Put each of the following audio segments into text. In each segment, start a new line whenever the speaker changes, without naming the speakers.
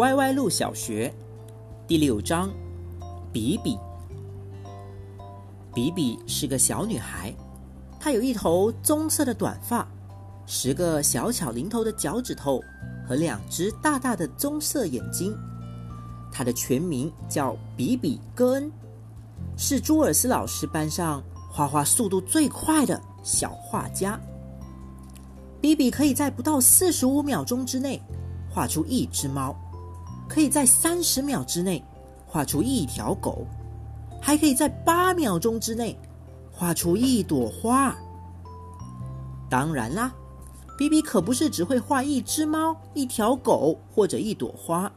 歪歪路小学第六章，比比。比比是个小女孩，她有一头棕色的短发，十个小巧灵头的脚趾头和两只大大的棕色眼睛。她的全名叫比比·戈恩，是朱尔斯老师班上画画速度最快的小画家。比比可以在不到四十五秒钟之内画出一只猫，可以在三十秒之内画出一条狗。还可以在八秒钟之内画出一朵花。当然啦，比比可不是只会画一只猫、一条狗或者一朵花。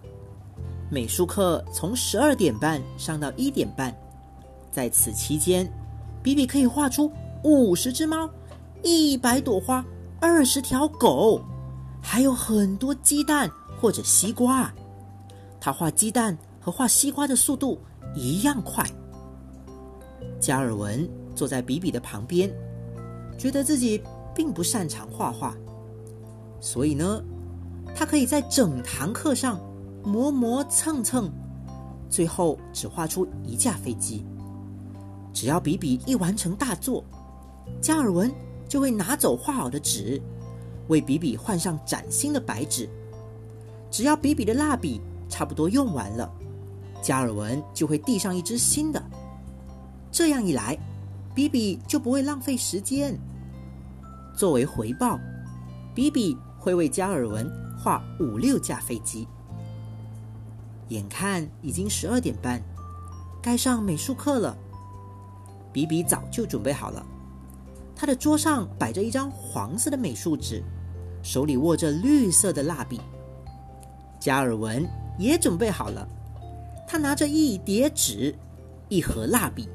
美术课从十二点半上到一点半，在此期间，比比可以画出五十只猫、一百朵花、二十条狗，还有很多鸡蛋或者西瓜。他画鸡蛋和画西瓜的速度一样快。加尔文坐在比比的旁边，觉得自己并不擅长画画，所以呢，他可以在整堂课上磨磨蹭蹭，最后只画出一架飞机。只要比比一完成大作，加尔文就会拿走画好的纸，为比比换上崭新的白纸。只要比比的蜡笔差不多用完了，加尔文就会递上一支新的。这样一来，比比就不会浪费时间。作为回报，比比会为加尔文画五六架飞机。眼看已经十二点半，该上美术课了。比比早就准备好了，他的桌上摆着一张黄色的美术纸，手里握着绿色的蜡笔。加尔文也准备好了，他拿着一叠纸，一盒蜡笔。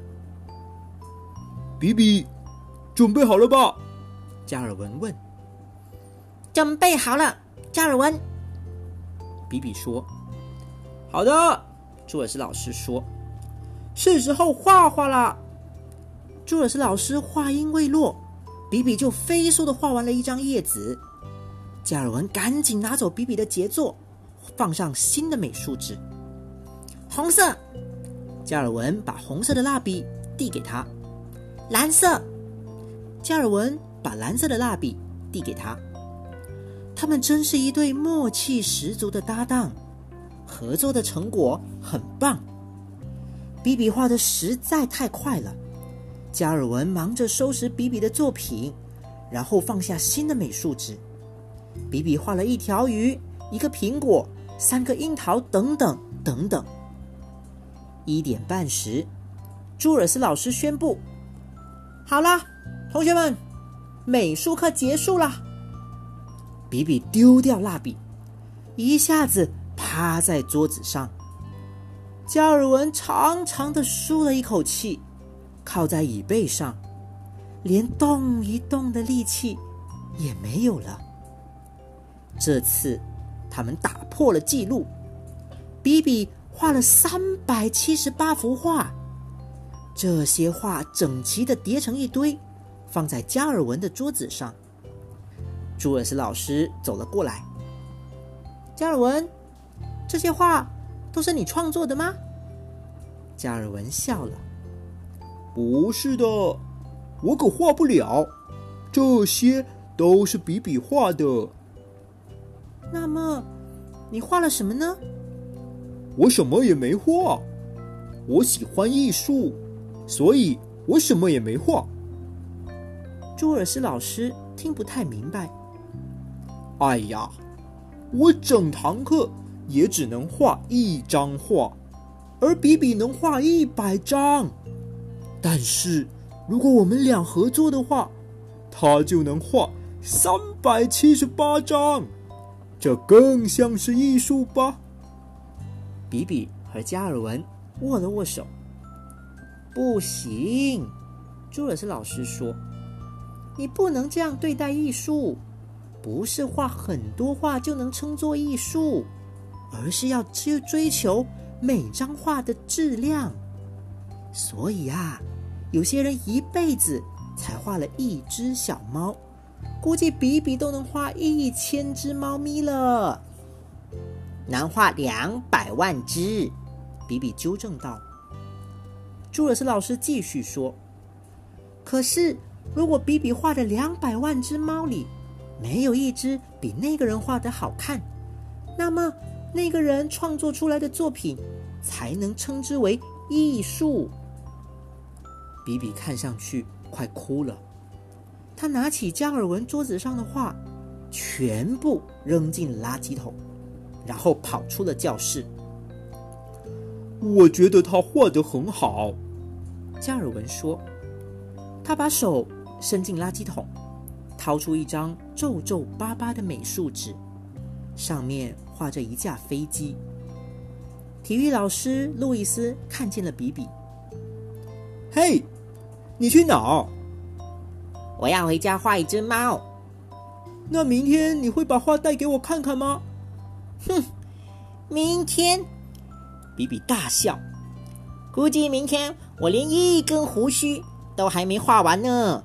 比比，准备好了吧？
加尔文问。
准备好了，加尔文。
比比说：“好的。”朱尔斯老师说：“是时候画画了。”朱尔斯老师话音未落，比比就飞速的画完了一张叶子。加尔文赶紧拿走比比的杰作，放上新的美术纸。
红色。
加尔文把红色的蜡笔递给他。
蓝色，
加尔文把蓝色的蜡笔递给他。他们真是一对默契十足的搭档，合作的成果很棒。比比画的实在太快了，加尔文忙着收拾比比的作品，然后放下新的美术纸。比比画了一条鱼、一个苹果、三个樱桃，等等等等。一点半时，朱尔斯老师宣布。好了，同学们，美术课结束了。比比丢掉蜡笔，一下子趴在桌子上。加尔文长长的舒了一口气，靠在椅背上，连动一动的力气也没有了。这次他们打破了记录，比比画了三百七十八幅画。这些画整齐的叠成一堆，放在加尔文的桌子上。朱尔斯老师走了过来。加尔文，这些画都是你创作的吗？加尔文笑了。
不是的，我可画不了。这些都是比比画的。
那么，你画了什么呢？
我什么也没画。我喜欢艺术。所以我什么也没画。
朱尔斯老师听不太明白。
哎呀，我整堂课也只能画一张画，而比比能画一百张。但是如果我们俩合作的话，他就能画三百七十八张，这更像是艺术吧？
比比和加尔文握了握手。不行，朱尔斯老师说：“你不能这样对待艺术，不是画很多画就能称作艺术，而是要去追求每张画的质量。所以啊，有些人一辈子才画了一只小猫，估计比比都能画一千只猫咪了。”难画两百万只。比比纠正道。朱尔斯老师继续说：“可是，如果比比画的两百万只猫里没有一只比那个人画的好看，那么那个人创作出来的作品才能称之为艺术。”比比看上去快哭了，他拿起加尔文桌子上的画，全部扔进垃圾桶，然后跑出了教室。
我觉得他画得很好，
加尔文说。他把手伸进垃圾桶，掏出一张皱皱巴巴的美术纸，上面画着一架飞机。体育老师路易斯看见了比比。
嘿，你去哪儿？
我要回家画一只猫。
那明天你会把画带给我看看吗？
哼，明天。
比比大笑，
估计明天我连一根胡须都还没画完呢。